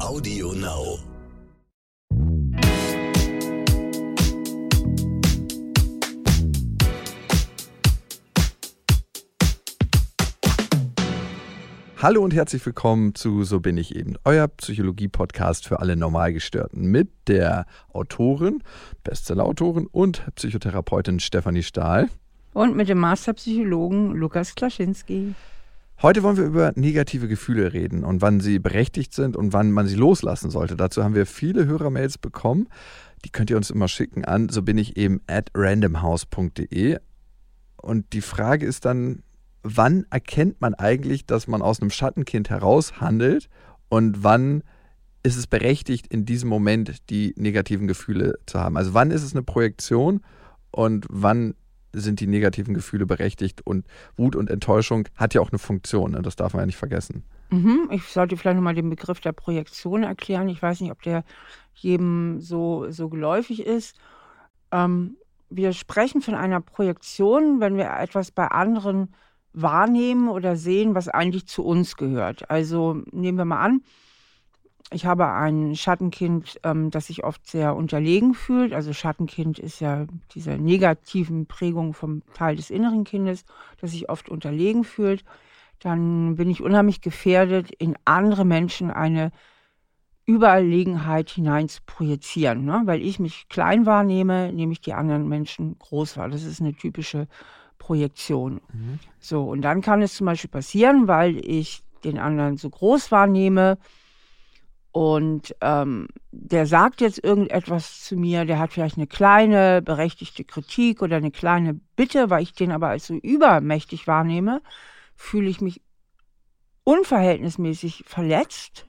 Audio Now. Hallo und herzlich willkommen zu So bin ich eben, euer Psychologie-Podcast für alle Normalgestörten mit der Autorin, Bestsellerautorin und Psychotherapeutin Stefanie Stahl. Und mit dem Masterpsychologen Lukas Klaschinski. Heute wollen wir über negative Gefühle reden und wann sie berechtigt sind und wann man sie loslassen sollte. Dazu haben wir viele Hörermails bekommen. Die könnt ihr uns immer schicken an, so bin ich eben at randomhouse.de. Und die Frage ist dann, wann erkennt man eigentlich, dass man aus einem Schattenkind heraus handelt und wann ist es berechtigt, in diesem Moment die negativen Gefühle zu haben? Also wann ist es eine Projektion und wann sind die negativen Gefühle berechtigt und Wut und Enttäuschung hat ja auch eine Funktion, ne? das darf man ja nicht vergessen. Mhm, ich sollte vielleicht nochmal den Begriff der Projektion erklären. Ich weiß nicht, ob der jedem so, so geläufig ist. Ähm, wir sprechen von einer Projektion, wenn wir etwas bei anderen wahrnehmen oder sehen, was eigentlich zu uns gehört. Also nehmen wir mal an, ich habe ein Schattenkind, ähm, das sich oft sehr unterlegen fühlt. Also Schattenkind ist ja diese negativen Prägung vom Teil des inneren Kindes, das sich oft unterlegen fühlt. Dann bin ich unheimlich gefährdet, in andere Menschen eine Überlegenheit hinein zu projizieren. Ne? Weil ich mich klein wahrnehme, nehme ich die anderen Menschen groß wahr. Das ist eine typische Projektion. Mhm. So, und dann kann es zum Beispiel passieren, weil ich den anderen so groß wahrnehme, und ähm, der sagt jetzt irgendetwas zu mir, der hat vielleicht eine kleine berechtigte Kritik oder eine kleine Bitte, weil ich den aber als so übermächtig wahrnehme, fühle ich mich unverhältnismäßig verletzt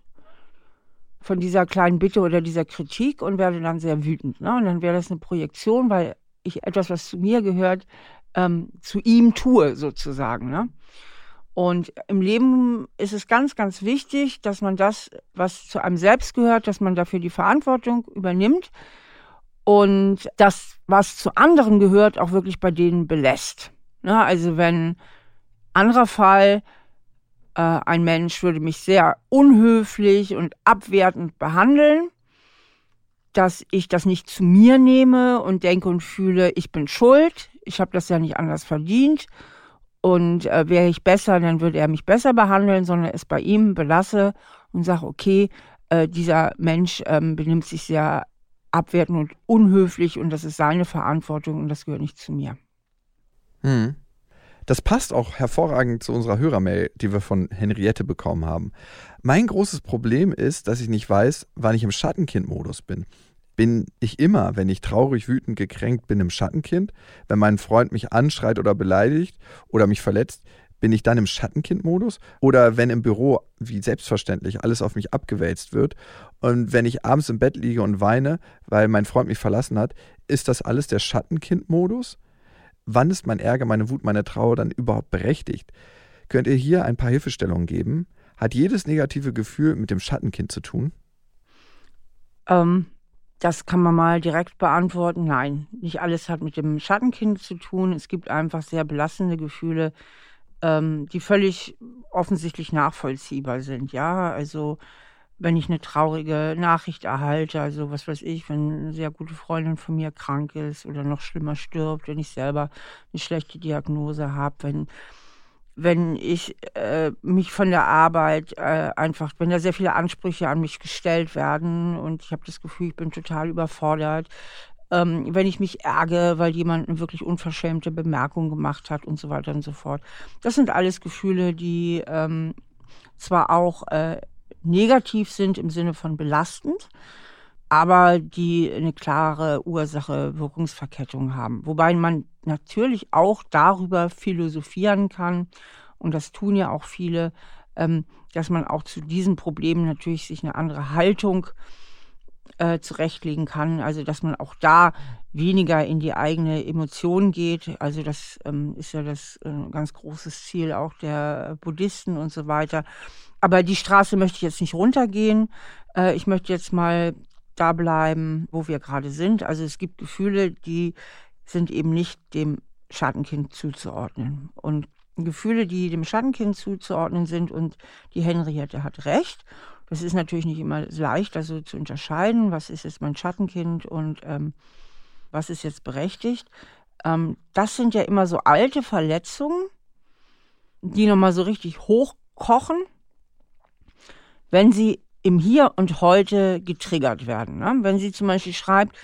von dieser kleinen Bitte oder dieser Kritik und werde dann sehr wütend. Ne? Und dann wäre das eine Projektion, weil ich etwas, was zu mir gehört, ähm, zu ihm tue, sozusagen. Ne? Und im Leben ist es ganz, ganz wichtig, dass man das, was zu einem selbst gehört, dass man dafür die Verantwortung übernimmt und das, was zu anderen gehört, auch wirklich bei denen belässt. Ja, also wenn anderer Fall, äh, ein Mensch würde mich sehr unhöflich und abwertend behandeln, dass ich das nicht zu mir nehme und denke und fühle, ich bin schuld, ich habe das ja nicht anders verdient und äh, wäre ich besser, dann würde er mich besser behandeln, sondern es bei ihm belasse und sage, okay, äh, dieser Mensch ähm, benimmt sich sehr abwertend und unhöflich und das ist seine Verantwortung und das gehört nicht zu mir. Hm. Das passt auch hervorragend zu unserer Hörermail, die wir von Henriette bekommen haben. Mein großes Problem ist, dass ich nicht weiß, wann ich im Schattenkind-Modus bin bin ich immer, wenn ich traurig, wütend, gekränkt bin, im Schattenkind. Wenn mein Freund mich anschreit oder beleidigt oder mich verletzt, bin ich dann im Schattenkind-Modus? Oder wenn im Büro, wie selbstverständlich, alles auf mich abgewälzt wird und wenn ich abends im Bett liege und weine, weil mein Freund mich verlassen hat, ist das alles der Schattenkind-Modus? Wann ist mein Ärger, meine Wut, meine Trauer dann überhaupt berechtigt? Könnt ihr hier ein paar Hilfestellungen geben? Hat jedes negative Gefühl mit dem Schattenkind zu tun? Ähm, das kann man mal direkt beantworten. Nein, nicht alles hat mit dem Schattenkind zu tun. Es gibt einfach sehr belastende Gefühle, ähm, die völlig offensichtlich nachvollziehbar sind. Ja, also wenn ich eine traurige Nachricht erhalte, also was weiß ich, wenn eine sehr gute Freundin von mir krank ist oder noch schlimmer stirbt, wenn ich selber eine schlechte Diagnose habe, wenn wenn ich äh, mich von der Arbeit äh, einfach, wenn da sehr viele Ansprüche an mich gestellt werden und ich habe das Gefühl, ich bin total überfordert, ähm, wenn ich mich ärgere, weil jemand eine wirklich unverschämte Bemerkung gemacht hat und so weiter und so fort. Das sind alles Gefühle, die ähm, zwar auch äh, negativ sind im Sinne von belastend, aber die eine klare Ursache-Wirkungsverkettung haben. Wobei man natürlich auch darüber philosophieren kann, und das tun ja auch viele, ähm, dass man auch zu diesen Problemen natürlich sich eine andere Haltung äh, zurechtlegen kann. Also dass man auch da weniger in die eigene Emotion geht. Also das ähm, ist ja das äh, ganz großes Ziel auch der Buddhisten und so weiter. Aber die Straße möchte ich jetzt nicht runtergehen. Äh, ich möchte jetzt mal da bleiben, wo wir gerade sind. Also es gibt Gefühle, die sind eben nicht dem Schattenkind zuzuordnen. Und Gefühle, die dem Schattenkind zuzuordnen sind, und die Henriette hat recht, Das ist natürlich nicht immer leicht, also zu unterscheiden, was ist jetzt mein Schattenkind und ähm, was ist jetzt berechtigt. Ähm, das sind ja immer so alte Verletzungen, die nochmal so richtig hochkochen, wenn sie im Hier und Heute getriggert werden. Ne? Wenn sie zum Beispiel schreibt,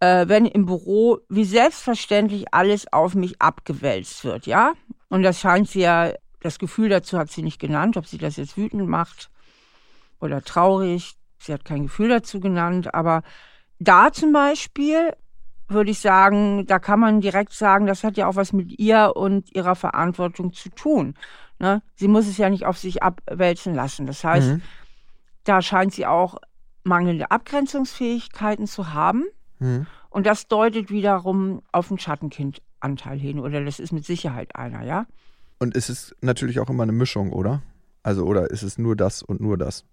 äh, wenn im Büro wie selbstverständlich alles auf mich abgewälzt wird, ja? Und das scheint sie ja, das Gefühl dazu hat sie nicht genannt, ob sie das jetzt wütend macht oder traurig. Sie hat kein Gefühl dazu genannt, aber da zum Beispiel würde ich sagen, da kann man direkt sagen, das hat ja auch was mit ihr und ihrer Verantwortung zu tun. Ne? Sie muss es ja nicht auf sich abwälzen lassen. Das heißt, mhm. Da scheint sie auch mangelnde Abgrenzungsfähigkeiten zu haben. Mhm. Und das deutet wiederum auf einen Schattenkindanteil hin. Oder das ist mit Sicherheit einer, ja. Und es ist natürlich auch immer eine Mischung, oder? Also, oder ist es nur das und nur das?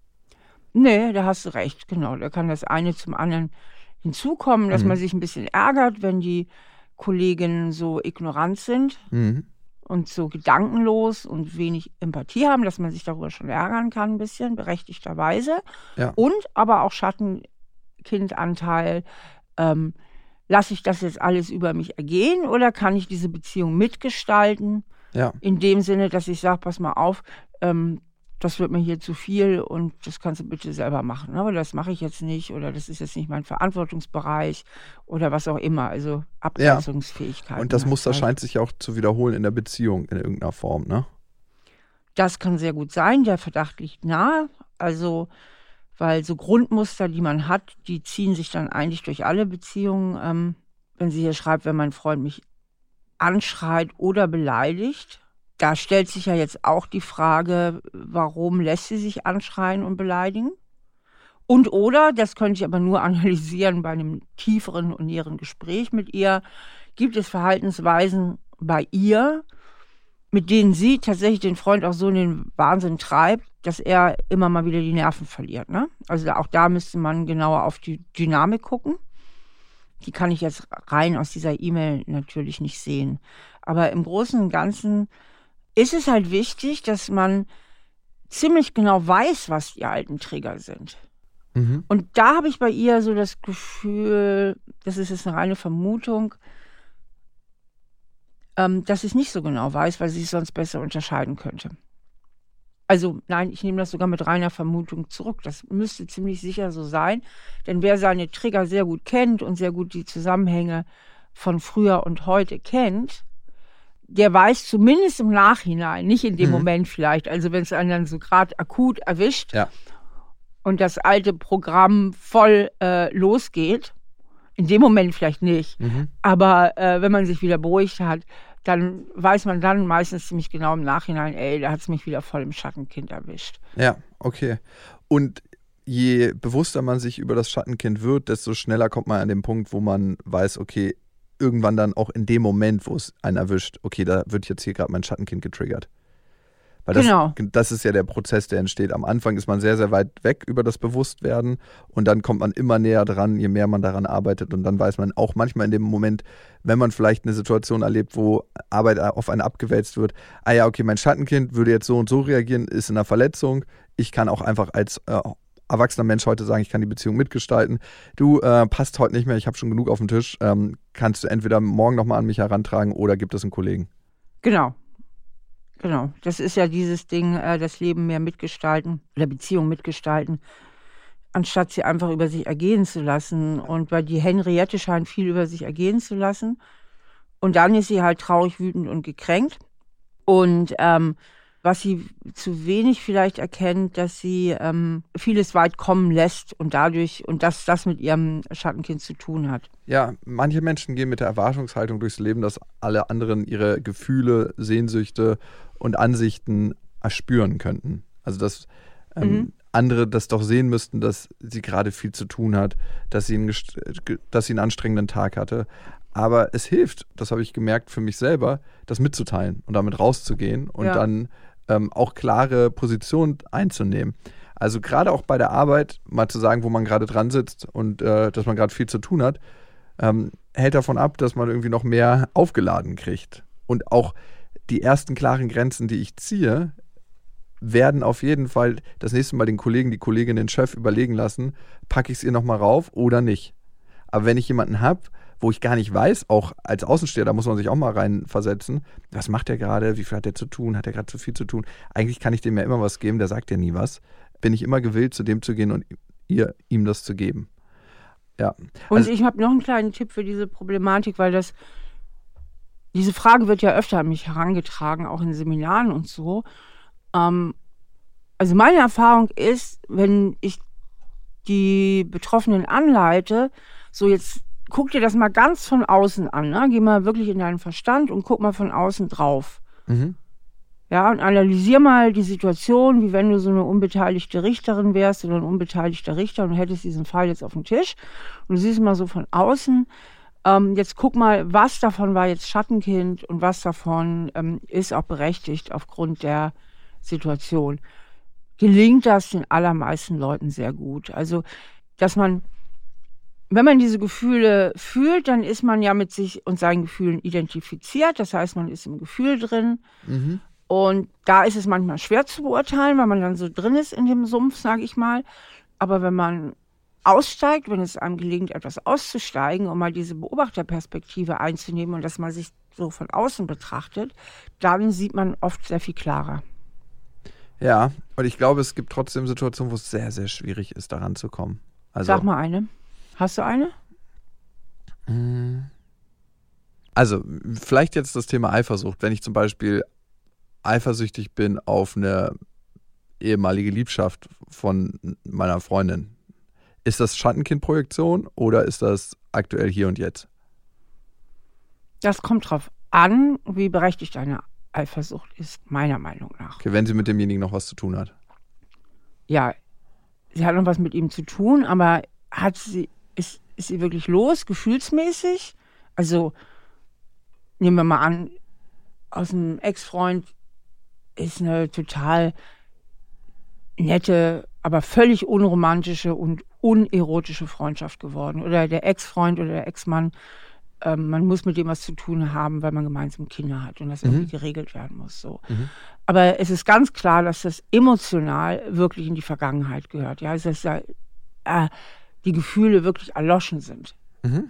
Nee, da hast du recht, genau. Da kann das eine zum anderen hinzukommen, dass mhm. man sich ein bisschen ärgert, wenn die Kolleginnen so ignorant sind mhm. Und so gedankenlos und wenig Empathie haben, dass man sich darüber schon ärgern kann, ein bisschen, berechtigterweise. Ja. Und aber auch Schattenkindanteil. Ähm, Lasse ich das jetzt alles über mich ergehen oder kann ich diese Beziehung mitgestalten? Ja. In dem Sinne, dass ich sage, pass mal auf, ähm, das wird mir hier zu viel und das kannst du bitte selber machen. Aber das mache ich jetzt nicht oder das ist jetzt nicht mein Verantwortungsbereich oder was auch immer. Also Abgrenzungsfähigkeit. Ja. Und das Muster scheint sich auch zu wiederholen in der Beziehung in irgendeiner Form, ne? Das kann sehr gut sein. Der Verdacht liegt nahe. Also, weil so Grundmuster, die man hat, die ziehen sich dann eigentlich durch alle Beziehungen. Ähm, wenn sie hier schreibt, wenn mein Freund mich anschreit oder beleidigt, da stellt sich ja jetzt auch die Frage, warum lässt sie sich anschreien und beleidigen? Und oder, das könnte ich aber nur analysieren bei einem tieferen und näheren Gespräch mit ihr, gibt es Verhaltensweisen bei ihr, mit denen sie tatsächlich den Freund auch so in den Wahnsinn treibt, dass er immer mal wieder die Nerven verliert. Ne? Also auch da müsste man genauer auf die Dynamik gucken. Die kann ich jetzt rein aus dieser E-Mail natürlich nicht sehen. Aber im Großen und Ganzen ist es halt wichtig, dass man ziemlich genau weiß, was die alten Trigger sind. Mhm. Und da habe ich bei ihr so das Gefühl, das ist jetzt eine reine Vermutung, ähm, dass ich es nicht so genau weiß, weil sie es sonst besser unterscheiden könnte. Also nein, ich nehme das sogar mit reiner Vermutung zurück. Das müsste ziemlich sicher so sein. Denn wer seine Trigger sehr gut kennt und sehr gut die Zusammenhänge von früher und heute kennt, der weiß zumindest im Nachhinein, nicht in dem mhm. Moment vielleicht, also wenn es einen dann so gerade akut erwischt ja. und das alte Programm voll äh, losgeht, in dem Moment vielleicht nicht, mhm. aber äh, wenn man sich wieder beruhigt hat, dann weiß man dann meistens ziemlich genau im Nachhinein, ey, da hat es mich wieder voll im Schattenkind erwischt. Ja, okay. Und je bewusster man sich über das Schattenkind wird, desto schneller kommt man an den Punkt, wo man weiß, okay, irgendwann dann auch in dem Moment, wo es einen erwischt, okay, da wird jetzt hier gerade mein Schattenkind getriggert. Weil das, genau. das ist ja der Prozess, der entsteht. Am Anfang ist man sehr, sehr weit weg über das Bewusstwerden und dann kommt man immer näher dran, je mehr man daran arbeitet. Und dann weiß man auch manchmal in dem Moment, wenn man vielleicht eine Situation erlebt, wo Arbeit auf einen abgewälzt wird, ah ja, okay, mein Schattenkind würde jetzt so und so reagieren, ist in einer Verletzung. Ich kann auch einfach als äh, erwachsener Mensch heute sagen, ich kann die Beziehung mitgestalten. Du äh, passt heute nicht mehr, ich habe schon genug auf dem Tisch. Ähm, kannst du entweder morgen nochmal an mich herantragen oder gibt es einen Kollegen? Genau. Genau. Das ist ja dieses Ding, äh, das Leben mehr mitgestalten oder Beziehung mitgestalten, anstatt sie einfach über sich ergehen zu lassen. Und weil die Henriette scheint viel über sich ergehen zu lassen. Und dann ist sie halt traurig, wütend und gekränkt. Und ähm, was sie zu wenig vielleicht erkennt, dass sie ähm, vieles weit kommen lässt und dadurch und dass das mit ihrem Schattenkind zu tun hat. Ja, manche Menschen gehen mit der Erwartungshaltung durchs Leben, dass alle anderen ihre Gefühle, Sehnsüchte und Ansichten erspüren könnten. Also dass ähm, mhm. andere das doch sehen müssten, dass sie gerade viel zu tun hat, dass sie, einen, dass sie einen anstrengenden Tag hatte. Aber es hilft, das habe ich gemerkt für mich selber, das mitzuteilen und damit rauszugehen und ja. dann ähm, auch klare Positionen einzunehmen. Also gerade auch bei der Arbeit mal zu sagen, wo man gerade dran sitzt und äh, dass man gerade viel zu tun hat, ähm, hält davon ab, dass man irgendwie noch mehr aufgeladen kriegt. Und auch die ersten klaren Grenzen, die ich ziehe, werden auf jeden Fall das nächste Mal den Kollegen, die Kollegin, den Chef überlegen lassen, packe ich es ihr nochmal rauf oder nicht. Aber wenn ich jemanden habe, wo ich gar nicht weiß, auch als Außensteher, da muss man sich auch mal reinversetzen, was macht der gerade, wie viel hat er zu tun, hat er gerade zu viel zu tun. Eigentlich kann ich dem ja immer was geben, der sagt ja nie was. Bin ich immer gewillt, zu dem zu gehen und ihr, ihm das zu geben. Ja. Und also, ich habe noch einen kleinen Tipp für diese Problematik, weil das, diese Frage wird ja öfter an mich herangetragen, auch in Seminaren und so. Ähm, also meine Erfahrung ist, wenn ich die Betroffenen anleite, so jetzt guck dir das mal ganz von außen an, ne? geh mal wirklich in deinen Verstand und guck mal von außen drauf. Mhm. Ja, und analysier mal die Situation, wie wenn du so eine unbeteiligte Richterin wärst oder ein unbeteiligter Richter und hättest diesen Fall jetzt auf dem Tisch und du siehst mal so von außen, ähm, jetzt guck mal, was davon war jetzt Schattenkind und was davon ähm, ist auch berechtigt aufgrund der Situation. Gelingt das den allermeisten Leuten sehr gut. Also, dass man wenn man diese Gefühle fühlt, dann ist man ja mit sich und seinen Gefühlen identifiziert. Das heißt, man ist im Gefühl drin. Mhm. Und da ist es manchmal schwer zu beurteilen, weil man dann so drin ist in dem Sumpf, sage ich mal. Aber wenn man aussteigt, wenn es einem gelingt, etwas auszusteigen, um mal diese Beobachterperspektive einzunehmen und dass man sich so von außen betrachtet, dann sieht man oft sehr viel klarer. Ja, und ich glaube, es gibt trotzdem Situationen, wo es sehr, sehr schwierig ist, daran zu kommen. Also, Sag mal eine. Hast du eine? Also, vielleicht jetzt das Thema Eifersucht. Wenn ich zum Beispiel eifersüchtig bin auf eine ehemalige Liebschaft von meiner Freundin. Ist das Schattenkindprojektion oder ist das aktuell hier und jetzt? Das kommt drauf an, wie berechtigt eine Eifersucht ist, meiner Meinung nach. Okay, wenn sie mit demjenigen noch was zu tun hat. Ja, sie hat noch was mit ihm zu tun, aber hat sie, ist, ist sie wirklich los, gefühlsmäßig? Also, nehmen wir mal an, aus einem Ex-Freund ist eine total nette, aber völlig unromantische und unerotische Freundschaft geworden. Oder der Ex-Freund oder der Ex-Mann, ähm, man muss mit dem was zu tun haben, weil man gemeinsam Kinder hat und das mhm. irgendwie geregelt werden muss. So. Mhm. Aber es ist ganz klar, dass das emotional wirklich in die Vergangenheit gehört. Ja, also dass da, äh, die Gefühle wirklich erloschen sind. Mhm.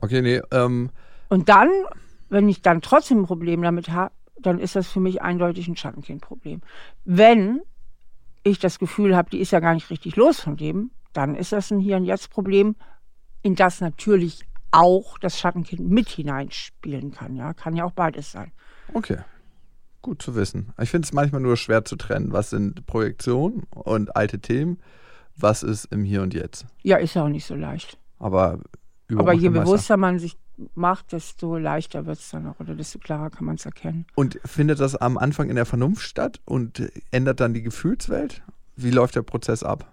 Okay, nee. Ähm. Und dann, wenn ich dann trotzdem ein Problem damit habe, dann ist das für mich eindeutig ein Schattenkindproblem. Wenn ich das Gefühl habe, die ist ja gar nicht richtig los von dem, dann ist das ein Hier und Jetzt Problem, in das natürlich auch das Schattenkind mit hineinspielen kann. Ja, kann ja auch beides sein. Okay. Gut zu wissen. Ich finde es manchmal nur schwer zu trennen. Was sind Projektionen und alte Themen? Was ist im Hier und Jetzt? Ja, ist ja auch nicht so leicht. Aber, Aber je bewusster man sich macht, desto leichter wird es dann auch oder desto klarer kann man es erkennen. Und findet das am Anfang in der Vernunft statt und ändert dann die Gefühlswelt? Wie läuft der Prozess ab?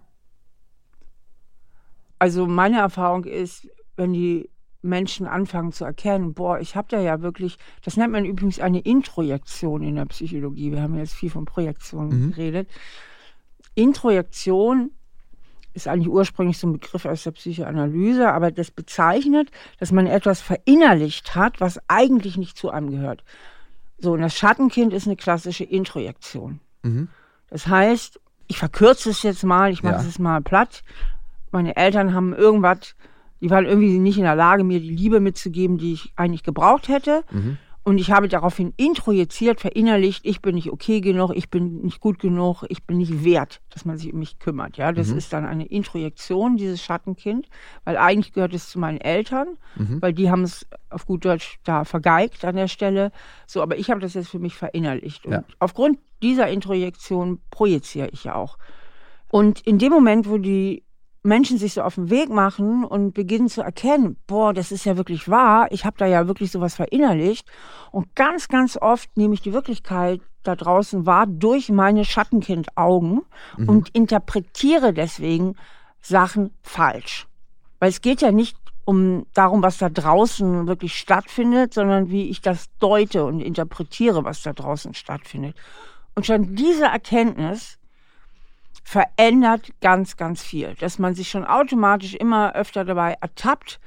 Also meine Erfahrung ist, wenn die Menschen anfangen zu erkennen, boah, ich habe da ja wirklich, das nennt man übrigens eine Introjektion in der Psychologie. Wir haben jetzt viel von Projektionen mhm. geredet. Introjektion ist eigentlich ursprünglich so ein Begriff aus der Psychoanalyse, aber das bezeichnet, dass man etwas verinnerlicht hat, was eigentlich nicht zu einem gehört. So, und das Schattenkind ist eine klassische Introjektion. Mhm. Das heißt, ich verkürze es jetzt mal, ich mache ja. es mal platt. Meine Eltern haben irgendwas, die waren irgendwie nicht in der Lage, mir die Liebe mitzugeben, die ich eigentlich gebraucht hätte. Mhm. Und ich habe daraufhin introjiziert, verinnerlicht, ich bin nicht okay genug, ich bin nicht gut genug, ich bin nicht wert, dass man sich um mich kümmert. Ja, das mhm. ist dann eine Introjektion, dieses Schattenkind, weil eigentlich gehört es zu meinen Eltern, mhm. weil die haben es auf gut Deutsch da vergeigt an der Stelle. So, aber ich habe das jetzt für mich verinnerlicht. Und ja. aufgrund dieser Introjektion projiziere ich ja auch. Und in dem Moment, wo die Menschen sich so auf den Weg machen und beginnen zu erkennen, boah, das ist ja wirklich wahr, ich habe da ja wirklich sowas verinnerlicht. Und ganz, ganz oft nehme ich die Wirklichkeit da draußen wahr durch meine Schattenkind-Augen mhm. und interpretiere deswegen Sachen falsch. Weil es geht ja nicht um darum, was da draußen wirklich stattfindet, sondern wie ich das deute und interpretiere, was da draußen stattfindet. Und schon diese Erkenntnis verändert ganz, ganz viel. Dass man sich schon automatisch immer öfter dabei ertappt,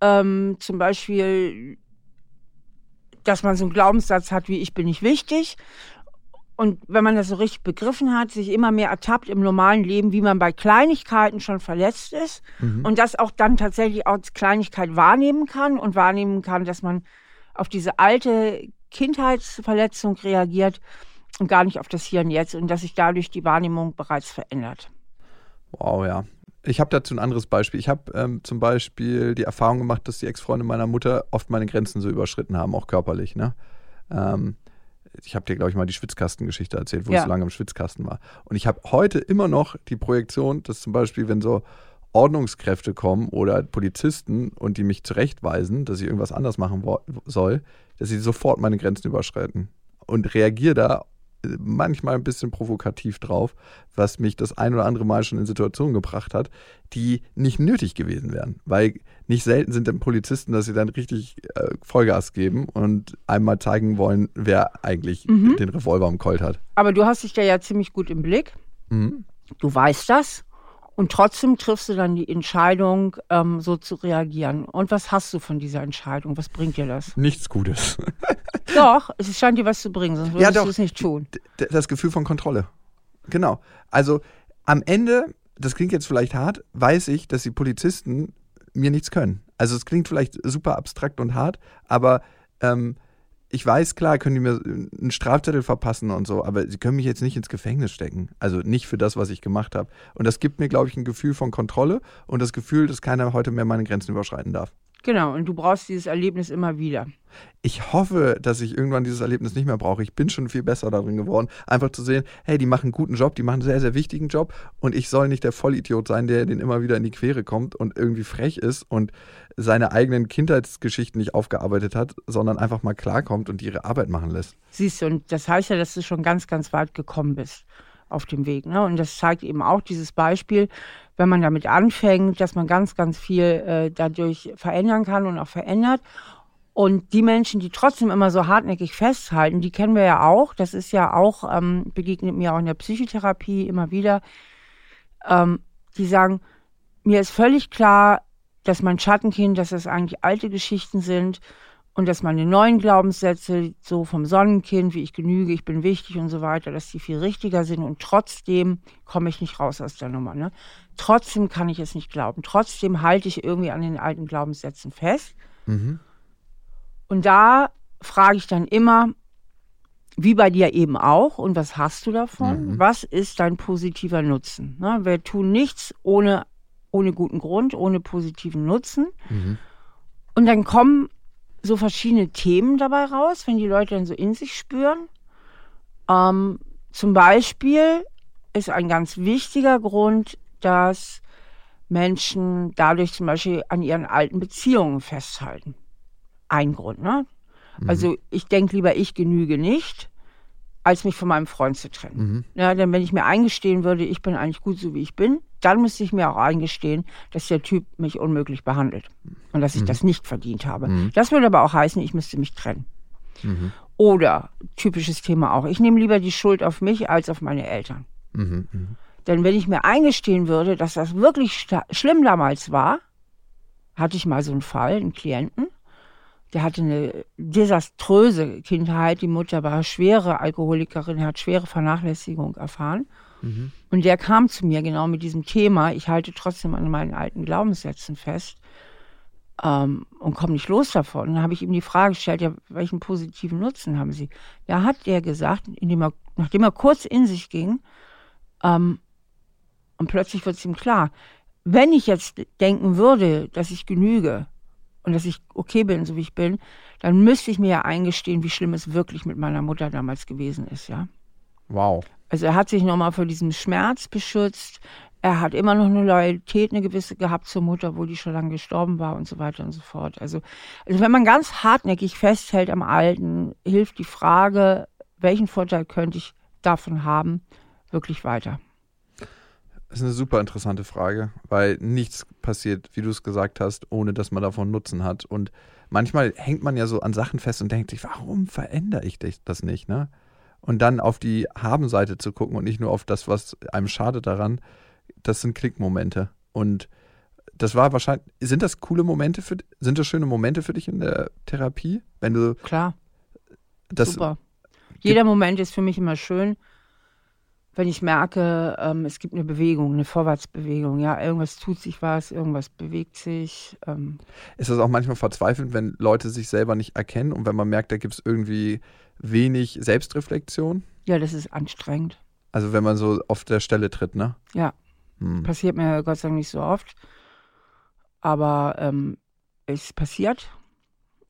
ähm, zum Beispiel, dass man so einen Glaubenssatz hat wie ich bin nicht wichtig und wenn man das so richtig begriffen hat, sich immer mehr ertappt im normalen Leben, wie man bei Kleinigkeiten schon verletzt ist mhm. und das auch dann tatsächlich als Kleinigkeit wahrnehmen kann und wahrnehmen kann, dass man auf diese alte Kindheitsverletzung reagiert und gar nicht auf das Hier und Jetzt und dass sich dadurch die Wahrnehmung bereits verändert. Wow, ja. Ich habe dazu ein anderes Beispiel. Ich habe ähm, zum Beispiel die Erfahrung gemacht, dass die Ex-Freunde meiner Mutter oft meine Grenzen so überschritten haben, auch körperlich. Ne? Ähm, ich habe dir, glaube ich, mal die Schwitzkastengeschichte erzählt, wo ja. ich so lange im Schwitzkasten war. Und ich habe heute immer noch die Projektion, dass zum Beispiel, wenn so Ordnungskräfte kommen oder Polizisten und die mich zurechtweisen, dass ich irgendwas anders machen soll, dass sie sofort meine Grenzen überschreiten und reagiere da manchmal ein bisschen provokativ drauf, was mich das ein oder andere Mal schon in Situationen gebracht hat, die nicht nötig gewesen wären. Weil nicht selten sind dann Polizisten, dass sie dann richtig äh, Vollgas geben und einmal zeigen wollen, wer eigentlich mhm. den Revolver im Colt hat. Aber du hast dich da ja ziemlich gut im Blick. Mhm. Du weißt das. Und trotzdem triffst du dann die Entscheidung, ähm, so zu reagieren. Und was hast du von dieser Entscheidung? Was bringt dir das? Nichts Gutes. doch, es scheint dir was zu bringen, sonst würdest ja, du es nicht tun. Das Gefühl von Kontrolle. Genau. Also am Ende, das klingt jetzt vielleicht hart, weiß ich, dass die Polizisten mir nichts können. Also es klingt vielleicht super abstrakt und hart, aber ähm, ich weiß, klar, können die mir einen Strafzettel verpassen und so, aber sie können mich jetzt nicht ins Gefängnis stecken. Also nicht für das, was ich gemacht habe. Und das gibt mir, glaube ich, ein Gefühl von Kontrolle und das Gefühl, dass keiner heute mehr meine Grenzen überschreiten darf. Genau, und du brauchst dieses Erlebnis immer wieder. Ich hoffe, dass ich irgendwann dieses Erlebnis nicht mehr brauche. Ich bin schon viel besser darin geworden, einfach zu sehen, hey, die machen einen guten Job, die machen einen sehr, sehr wichtigen Job und ich soll nicht der Vollidiot sein, der den immer wieder in die Quere kommt und irgendwie frech ist und seine eigenen Kindheitsgeschichten nicht aufgearbeitet hat, sondern einfach mal klarkommt und ihre Arbeit machen lässt. Siehst du, und das heißt ja, dass du schon ganz, ganz weit gekommen bist auf dem Weg. Ne? Und das zeigt eben auch dieses Beispiel, wenn man damit anfängt, dass man ganz, ganz viel äh, dadurch verändern kann und auch verändert. Und die Menschen, die trotzdem immer so hartnäckig festhalten, die kennen wir ja auch. Das ist ja auch, ähm, begegnet mir auch in der Psychotherapie immer wieder. Ähm, die sagen, mir ist völlig klar, dass mein Schattenkind, dass das eigentlich alte Geschichten sind und dass meine neuen Glaubenssätze, so vom Sonnenkind, wie ich genüge, ich bin wichtig und so weiter, dass die viel richtiger sind und trotzdem komme ich nicht raus aus der Nummer. Ne? Trotzdem kann ich es nicht glauben. Trotzdem halte ich irgendwie an den alten Glaubenssätzen fest. Mhm. Und da frage ich dann immer, wie bei dir eben auch, und was hast du davon? Mhm. Was ist dein positiver Nutzen? Ne? Wir tun nichts ohne, ohne guten Grund, ohne positiven Nutzen. Mhm. Und dann kommen so verschiedene Themen dabei raus, wenn die Leute dann so in sich spüren. Ähm, zum Beispiel ist ein ganz wichtiger Grund, dass Menschen dadurch zum Beispiel an ihren alten Beziehungen festhalten. Ein Grund, ne? Mhm. Also ich denke lieber, ich genüge nicht, als mich von meinem Freund zu trennen. Mhm. Ja, denn wenn ich mir eingestehen würde, ich bin eigentlich gut so wie ich bin, dann müsste ich mir auch eingestehen, dass der Typ mich unmöglich behandelt und dass ich mhm. das nicht verdient habe. Mhm. Das würde aber auch heißen, ich müsste mich trennen. Mhm. Oder typisches Thema auch, ich nehme lieber die Schuld auf mich als auf meine Eltern. Mhm. Mhm. Denn wenn ich mir eingestehen würde, dass das wirklich schlimm damals war, hatte ich mal so einen Fall, einen Klienten, der hatte eine desaströse Kindheit. Die Mutter war schwere Alkoholikerin, hat schwere Vernachlässigung erfahren. Mhm. Und der kam zu mir genau mit diesem Thema. Ich halte trotzdem an meinen alten Glaubenssätzen fest ähm, und komme nicht los davon. Und dann habe ich ihm die Frage gestellt, ja, welchen positiven Nutzen haben Sie? Da hat er gesagt, indem er, nachdem er kurz in sich ging, ähm, und plötzlich wird es ihm klar, wenn ich jetzt denken würde, dass ich genüge, und dass ich okay bin, so wie ich bin, dann müsste ich mir ja eingestehen, wie schlimm es wirklich mit meiner Mutter damals gewesen ist, ja. Wow. Also er hat sich nochmal vor diesem Schmerz beschützt. Er hat immer noch eine Loyalität, eine gewisse gehabt zur Mutter, wo die schon lange gestorben war und so weiter und so fort. Also, also wenn man ganz hartnäckig festhält am Alten, hilft die Frage, welchen Vorteil könnte ich davon haben, wirklich weiter. Das ist eine super interessante Frage, weil nichts passiert, wie du es gesagt hast, ohne dass man davon Nutzen hat. Und manchmal hängt man ja so an Sachen fest und denkt sich, warum verändere ich das nicht? Ne? Und dann auf die Haben-Seite zu gucken und nicht nur auf das, was einem schadet daran, das sind Klickmomente. Und das war wahrscheinlich, sind das coole Momente für, sind das schöne Momente für dich in der Therapie? Wenn du. Klar. Super. Jeder Moment ist für mich immer schön, wenn ich merke, ähm, es gibt eine Bewegung, eine Vorwärtsbewegung. Ja, irgendwas tut sich was, irgendwas bewegt sich. Ähm. Ist das auch manchmal verzweifelnd, wenn Leute sich selber nicht erkennen und wenn man merkt, da gibt es irgendwie wenig Selbstreflexion? Ja, das ist anstrengend. Also wenn man so auf der Stelle tritt, ne? Ja. Hm. Passiert mir Gott sei Dank nicht so oft. Aber ähm, es passiert.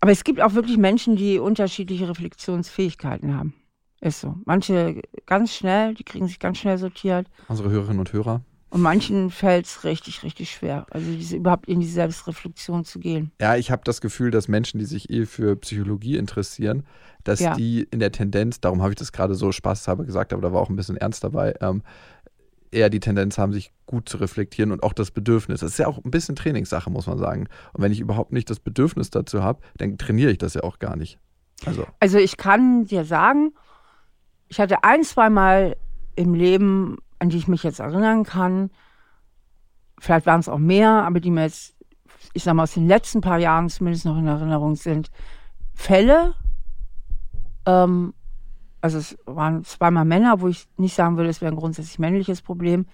Aber es gibt auch wirklich Menschen, die unterschiedliche Reflexionsfähigkeiten haben. Ist so. Manche ganz schnell, die kriegen sich ganz schnell sortiert. Unsere Hörerinnen und Hörer. Und manchen fällt es richtig, richtig schwer. Also diese, überhaupt in die Selbstreflexion zu gehen. Ja, ich habe das Gefühl, dass Menschen, die sich eh für Psychologie interessieren, dass ja. die in der Tendenz, darum habe ich das gerade so spaßhalber gesagt, aber da war auch ein bisschen ernst dabei, ähm, eher die Tendenz haben, sich gut zu reflektieren und auch das Bedürfnis. Das ist ja auch ein bisschen Trainingssache, muss man sagen. Und wenn ich überhaupt nicht das Bedürfnis dazu habe, dann trainiere ich das ja auch gar nicht. Also, also ich kann dir sagen, ich hatte ein, zwei Mal im Leben, an die ich mich jetzt erinnern kann, vielleicht waren es auch mehr, aber die mir jetzt, ich sag mal, aus den letzten paar Jahren zumindest noch in Erinnerung sind, Fälle, ähm, also es waren zweimal Männer, wo ich nicht sagen würde, es wäre ein grundsätzlich männliches Problem,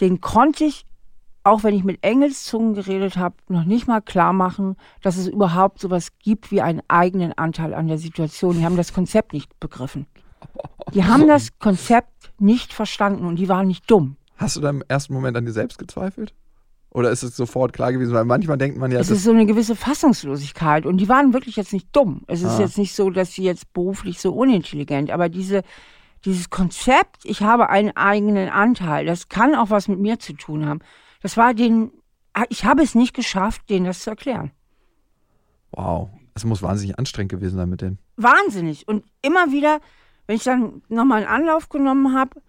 den konnte ich, auch wenn ich mit Engelszungen geredet habe, noch nicht mal klar machen, dass es überhaupt sowas gibt wie einen eigenen Anteil an der Situation. Die haben das Konzept nicht begriffen. Die haben das Konzept nicht verstanden und die waren nicht dumm. Hast du da im ersten Moment an dir selbst gezweifelt? Oder ist es sofort klar gewesen? Weil manchmal denkt man ja. Es ist so eine gewisse Fassungslosigkeit. Und die waren wirklich jetzt nicht dumm. Es ist ah. jetzt nicht so, dass sie jetzt beruflich so unintelligent, aber diese, dieses Konzept, ich habe einen eigenen Anteil, das kann auch was mit mir zu tun haben. Das war den, ich habe es nicht geschafft, denen das zu erklären. Wow. Es muss wahnsinnig anstrengend gewesen sein mit denen. Wahnsinnig. Und immer wieder, wenn ich dann nochmal einen Anlauf genommen habe,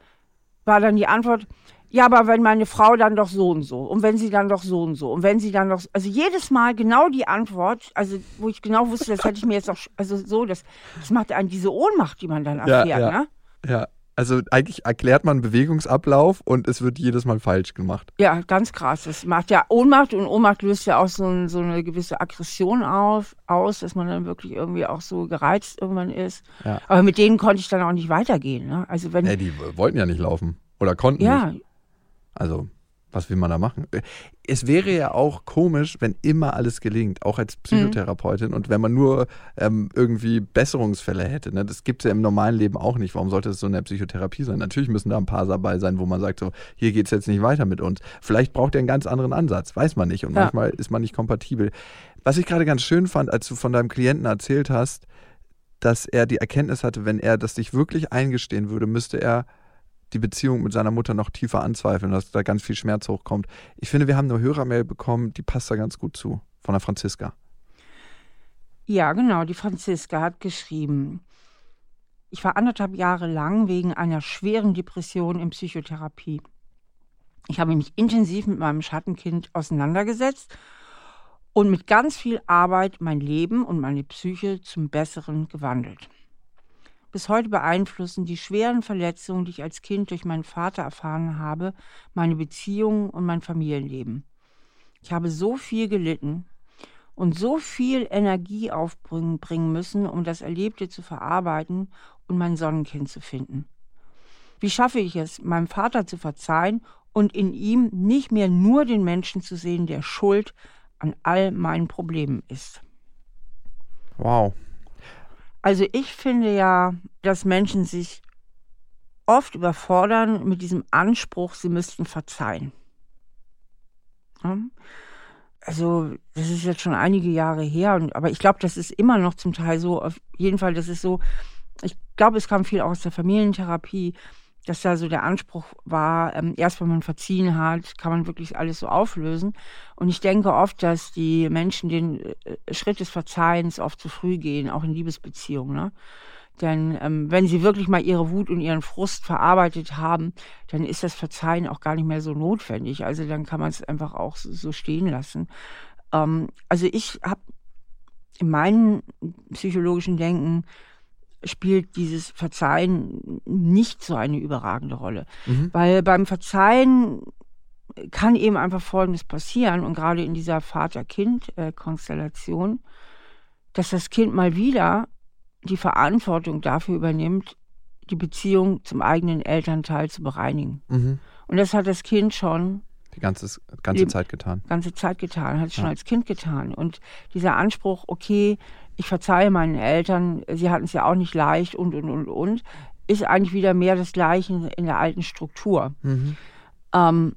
war dann die Antwort, ja, aber wenn meine Frau dann doch so und so und wenn sie dann doch so und so und wenn sie dann doch, also jedes Mal genau die Antwort, also wo ich genau wusste, das hätte ich mir jetzt auch, also so, das, das macht einen diese Ohnmacht, die man dann erfährt, ja, ja, ne? Ja, also eigentlich erklärt man Bewegungsablauf und es wird jedes Mal falsch gemacht. Ja, ganz krass. Das macht ja Ohnmacht und Ohnmacht löst ja auch so, so eine gewisse Aggression auf, aus, dass man dann wirklich irgendwie auch so gereizt irgendwann ist. Ja. Aber mit denen konnte ich dann auch nicht weitergehen. Ne? Also wenn, ja, die wollten ja nicht laufen oder konnten ja, nicht. Also was will man da machen? Es wäre ja auch komisch, wenn immer alles gelingt, auch als Psychotherapeutin mhm. und wenn man nur ähm, irgendwie Besserungsfälle hätte. Ne? Das gibt es ja im normalen Leben auch nicht. Warum sollte es so in der Psychotherapie sein? Natürlich müssen da ein paar dabei sein, wo man sagt, so, hier geht es jetzt nicht weiter mit uns. Vielleicht braucht er einen ganz anderen Ansatz, weiß man nicht. Und ja. manchmal ist man nicht kompatibel. Was ich gerade ganz schön fand, als du von deinem Klienten erzählt hast, dass er die Erkenntnis hatte, wenn er das sich wirklich eingestehen würde, müsste er die Beziehung mit seiner Mutter noch tiefer anzweifeln, dass da ganz viel Schmerz hochkommt. Ich finde, wir haben eine Hörermail bekommen, die passt da ganz gut zu, von der Franziska. Ja, genau, die Franziska hat geschrieben. Ich war anderthalb Jahre lang wegen einer schweren Depression in Psychotherapie. Ich habe mich intensiv mit meinem Schattenkind auseinandergesetzt und mit ganz viel Arbeit mein Leben und meine Psyche zum Besseren gewandelt. Bis heute beeinflussen die schweren Verletzungen, die ich als Kind durch meinen Vater erfahren habe, meine Beziehungen und mein Familienleben. Ich habe so viel gelitten und so viel Energie aufbringen müssen, um das Erlebte zu verarbeiten und mein Sonnenkind zu finden. Wie schaffe ich es, meinem Vater zu verzeihen und in ihm nicht mehr nur den Menschen zu sehen, der schuld an all meinen Problemen ist? Wow, also ich finde ja, dass Menschen sich oft überfordern mit diesem Anspruch, sie müssten verzeihen. Also das ist jetzt schon einige Jahre her, aber ich glaube, das ist immer noch zum Teil so. Auf jeden Fall, das ist so. Ich glaube, es kam viel aus der Familientherapie, dass da so der Anspruch war, ähm, erst wenn man verziehen hat, kann man wirklich alles so auflösen. Und ich denke oft, dass die Menschen den äh, Schritt des Verzeihens oft zu früh gehen, auch in Liebesbeziehungen. Ne? Denn ähm, wenn sie wirklich mal ihre Wut und ihren Frust verarbeitet haben, dann ist das Verzeihen auch gar nicht mehr so notwendig. Also dann kann man es einfach auch so, so stehen lassen. Ähm, also ich habe in meinem psychologischen Denken spielt dieses Verzeihen nicht so eine überragende Rolle. Mhm. Weil beim Verzeihen kann eben einfach Folgendes passieren und gerade in dieser Vater-Kind-Konstellation, dass das Kind mal wieder die Verantwortung dafür übernimmt, die Beziehung zum eigenen Elternteil zu bereinigen. Mhm. Und das hat das Kind schon die ganze, ganze Zeit getan. Ganze Zeit getan, hat es schon ja. als Kind getan. Und dieser Anspruch, okay, ich verzeihe meinen Eltern, sie hatten es ja auch nicht leicht und, und, und, und, ist eigentlich wieder mehr das Gleiche in der alten Struktur. Mhm. Ähm,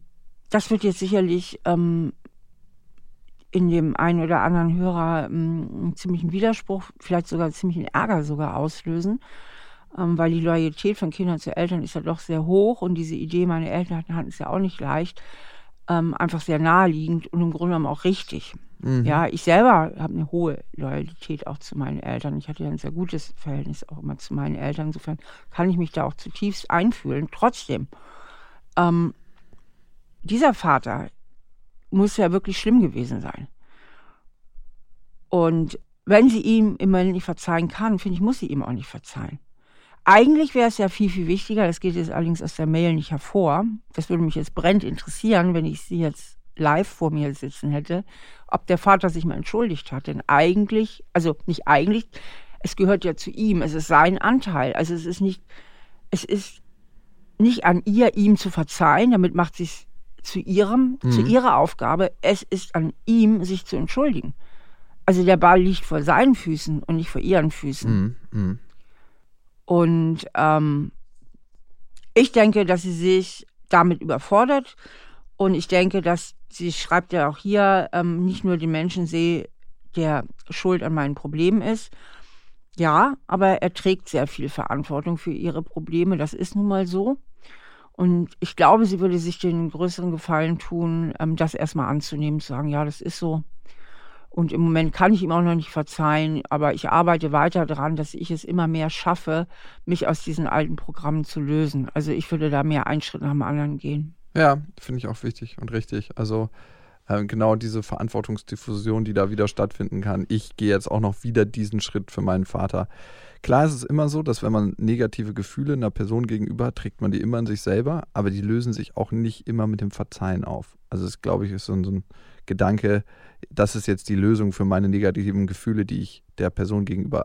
das wird jetzt sicherlich ähm, in dem einen oder anderen Hörer ähm, einen ziemlichen Widerspruch, vielleicht sogar ziemlichen Ärger sogar auslösen, ähm, weil die Loyalität von Kindern zu Eltern ist ja doch sehr hoch und diese Idee, meine Eltern hatten es ja auch nicht leicht, ähm, einfach sehr naheliegend und im Grunde genommen auch richtig. Mhm. Ja, ich selber habe eine hohe Loyalität auch zu meinen Eltern. Ich hatte ja ein sehr gutes Verhältnis auch immer zu meinen Eltern. Insofern kann ich mich da auch zutiefst einfühlen. Trotzdem, ähm, dieser Vater muss ja wirklich schlimm gewesen sein. Und wenn sie ihm immer nicht verzeihen kann, finde ich, muss sie ihm auch nicht verzeihen. Eigentlich wäre es ja viel, viel wichtiger, das geht jetzt allerdings aus der Mail nicht hervor. Das würde mich jetzt brennend interessieren, wenn ich sie jetzt live vor mir sitzen hätte, ob der Vater sich mal entschuldigt hat. Denn eigentlich, also nicht eigentlich, es gehört ja zu ihm, es ist sein Anteil. Also es ist nicht, es ist nicht an ihr, ihm zu verzeihen, damit macht sie es zu ihrem, mhm. zu ihrer Aufgabe. Es ist an ihm, sich zu entschuldigen. Also der Ball liegt vor seinen Füßen und nicht vor ihren Füßen. Mhm. Mhm. Und ähm, ich denke, dass sie sich damit überfordert. Und ich denke, dass sie schreibt ja auch hier, ähm, nicht nur den Menschen sehe, der schuld an meinen Problemen ist. Ja, aber er trägt sehr viel Verantwortung für ihre Probleme. Das ist nun mal so. Und ich glaube, sie würde sich den größeren Gefallen tun, ähm, das erstmal anzunehmen, zu sagen, ja, das ist so. Und im Moment kann ich ihm auch noch nicht verzeihen, aber ich arbeite weiter daran, dass ich es immer mehr schaffe, mich aus diesen alten Programmen zu lösen. Also ich würde da mehr einen Schritt nach dem anderen gehen. Ja, finde ich auch wichtig und richtig. Also äh, genau diese Verantwortungsdiffusion, die da wieder stattfinden kann. Ich gehe jetzt auch noch wieder diesen Schritt für meinen Vater. Klar ist es immer so, dass wenn man negative Gefühle einer Person gegenüber hat, trägt man die immer in sich selber, aber die lösen sich auch nicht immer mit dem Verzeihen auf. Also das, glaube ich, ist so ein, so ein Gedanke, das ist jetzt die Lösung für meine negativen Gefühle, die ich der Person gegenüber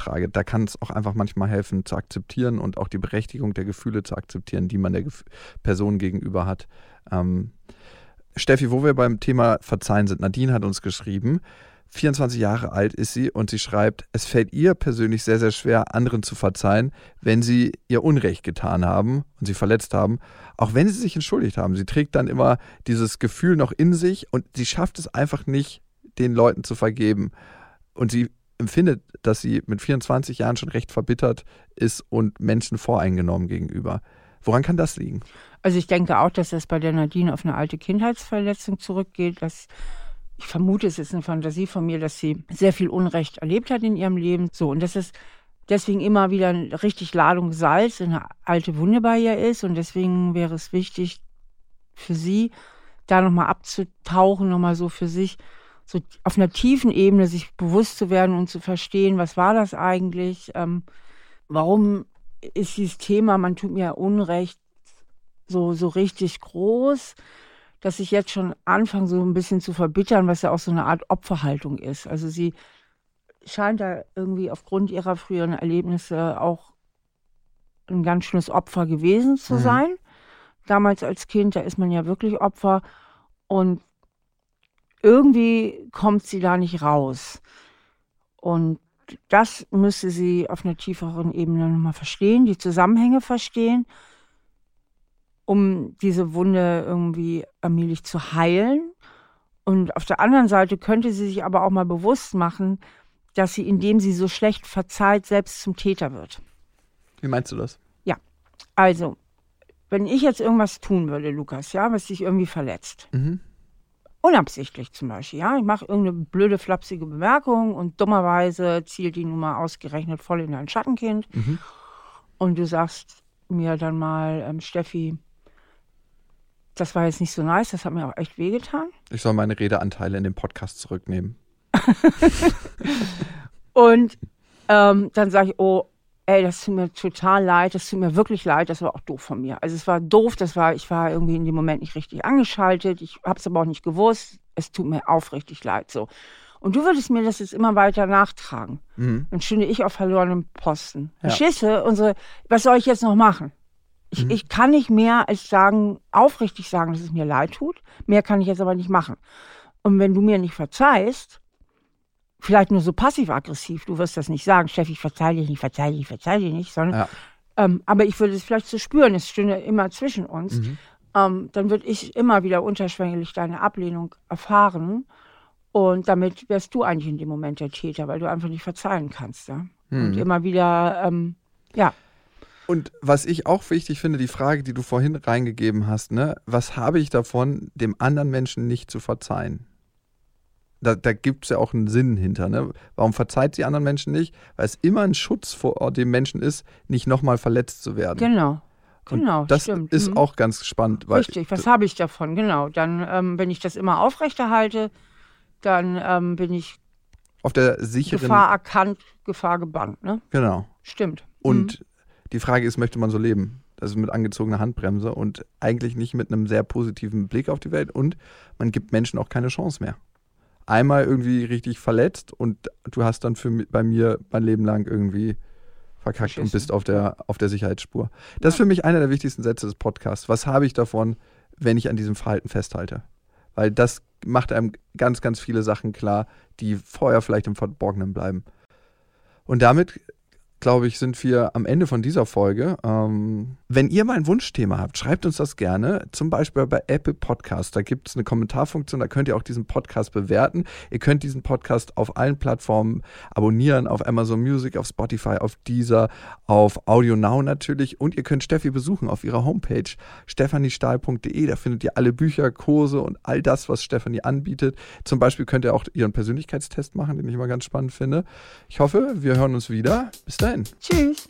trage. Da kann es auch einfach manchmal helfen, zu akzeptieren und auch die Berechtigung der Gefühle zu akzeptieren, die man der Gef Person gegenüber hat. Ähm, Steffi, wo wir beim Thema Verzeihen sind, Nadine hat uns geschrieben, 24 Jahre alt ist sie und sie schreibt, es fällt ihr persönlich sehr, sehr schwer, anderen zu verzeihen, wenn sie ihr Unrecht getan haben und sie verletzt haben, auch wenn sie sich entschuldigt haben. Sie trägt dann immer dieses Gefühl noch in sich und sie schafft es einfach nicht, den Leuten zu vergeben. Und sie empfindet, dass sie mit 24 Jahren schon recht verbittert ist und Menschen voreingenommen gegenüber. Woran kann das liegen? Also ich denke auch, dass das bei der Nadine auf eine alte Kindheitsverletzung zurückgeht, dass ich vermute, es ist eine Fantasie von mir, dass sie sehr viel Unrecht erlebt hat in ihrem Leben. So, und dass es deswegen immer wieder eine richtig Ladung Salz in eine alte Wunde bei ihr ist. Und deswegen wäre es wichtig für sie, da nochmal abzutauchen, nochmal so für sich, so auf einer tiefen Ebene sich bewusst zu werden und zu verstehen, was war das eigentlich? Ähm, warum ist dieses Thema, man tut mir Unrecht, so, so richtig groß? dass ich jetzt schon anfange, so ein bisschen zu verbittern, was ja auch so eine Art Opferhaltung ist. Also sie scheint da irgendwie aufgrund ihrer früheren Erlebnisse auch ein ganz schönes Opfer gewesen zu mhm. sein. Damals als Kind, da ist man ja wirklich Opfer. Und irgendwie kommt sie da nicht raus. Und das müsste sie auf einer tieferen Ebene nochmal verstehen, die Zusammenhänge verstehen um diese Wunde irgendwie allmählich zu heilen. Und auf der anderen Seite könnte sie sich aber auch mal bewusst machen, dass sie, indem sie so schlecht verzeiht, selbst zum Täter wird. Wie meinst du das? Ja, also, wenn ich jetzt irgendwas tun würde, Lukas, ja, was dich irgendwie verletzt, mhm. Unabsichtlich zum Beispiel, ja, ich mache irgendeine blöde, flapsige Bemerkung und dummerweise zielt die Nummer ausgerechnet voll in dein Schattenkind mhm. und du sagst mir dann mal, ähm, Steffi, das war jetzt nicht so nice, das hat mir auch echt wehgetan. Ich soll meine Redeanteile in dem Podcast zurücknehmen. und ähm, dann sage ich, oh, ey, das tut mir total leid, das tut mir wirklich leid, das war auch doof von mir. Also es war doof, das war, ich war irgendwie in dem Moment nicht richtig angeschaltet, ich habe es aber auch nicht gewusst, es tut mir aufrichtig leid so. Und du würdest mir das jetzt immer weiter nachtragen. Mhm. Dann stünde ich auf verlorenem Posten. Ja. Du? Unsere, was soll ich jetzt noch machen? Ich, Mhm. ich kann nicht mehr als sagen, aufrichtig sagen, dass es mir leid tut. Mehr kann ich jetzt aber nicht machen. Und wenn du mir nicht verzeihst, vielleicht nur so passiv-aggressiv, du wirst das nicht sagen, Steffi, ich verzeih dich nicht, verzeih dich, verzeih dich nicht, sondern, Ja. ähm, aber ich würde es vielleicht so spüren, es stünde immer zwischen uns, Mhm. ähm, dann würde ich immer wieder unterschwänglich deine Ablehnung erfahren. Und damit wärst du eigentlich in dem Moment der Täter, weil du einfach nicht verzeihen kannst. Ja? Und Mhm. immer wieder, ähm, ja, Und was ich auch wichtig finde, die Frage, die du vorhin reingegeben hast, ne, was habe ich davon, dem anderen Menschen nicht zu verzeihen? Da, da gibt es ja auch einen Sinn hinter. Ne? Warum verzeiht sie anderen Menschen nicht? Weil es immer ein Schutz vor dem Menschen ist, nicht nochmal verletzt zu werden. genau. Und Genau, das stimmt. ist Mhm. auch ganz spannend. Richtig, was habe ich davon? Genau. Dann, ähm, wenn ich das immer aufrechterhalte, dann ähm, bin ich auf der sicheren. Gefahr erkannt, Gefahr gebannt. Ne? Genau. Stimmt. Und die Frage ist, möchte man so leben? Das ist mit angezogener Handbremse und eigentlich nicht mit einem sehr positiven Blick auf die Welt und man gibt Menschen auch keine Chance mehr. Einmal irgendwie richtig verletzt und du hast dann für, bei mir mein Leben lang irgendwie verkackt und Beschissen. bist auf der, auf der Sicherheitsspur. Das ist Ja. für mich einer der wichtigsten Sätze des Podcasts. Was habe ich davon, wenn ich an diesem Verhalten festhalte? Weil das macht einem ganz, ganz viele Sachen klar, die vorher vielleicht im Verborgenen bleiben. Und damit, glaube ich, sind wir am Ende von dieser Folge. Ähm, wenn ihr mal ein Wunschthema habt, schreibt uns das gerne. Zum Beispiel bei Apple Podcast. Da gibt es eine Kommentarfunktion, da könnt ihr auch diesen Podcast bewerten. Ihr könnt diesen Podcast auf allen Plattformen abonnieren, auf Amazon Music, auf Spotify, auf Deezer, auf Audio Now natürlich. Und ihr könnt Steffi besuchen auf ihrer Homepage stephaniestahl.de. Da findet ihr alle Bücher, Kurse und all das, was Stefanie anbietet. Zum Beispiel könnt ihr auch ihren Persönlichkeitstest machen, den ich immer ganz spannend finde. Ich hoffe, wir hören uns wieder. Bis dahin. Tschüss.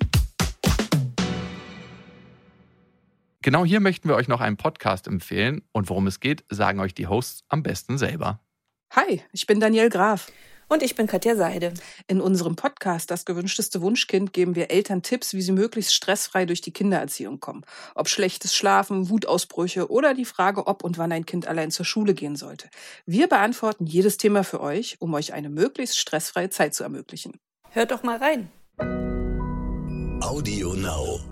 Genau hier möchten wir euch noch einen Podcast empfehlen. Und worum es geht, sagen euch die Hosts am besten selber. Hi, ich bin Danielle Graf. Und ich bin Katja Seide. In unserem Podcast Das gewünschteste Wunschkind geben wir Eltern Tipps, wie sie möglichst stressfrei durch die Kindererziehung kommen. Ob schlechtes Schlafen, Wutausbrüche oder die Frage, ob und wann ein Kind allein zur Schule gehen sollte. Wir beantworten jedes Thema für euch, um euch eine möglichst stressfreie Zeit zu ermöglichen. Hört doch mal rein. Audio Now.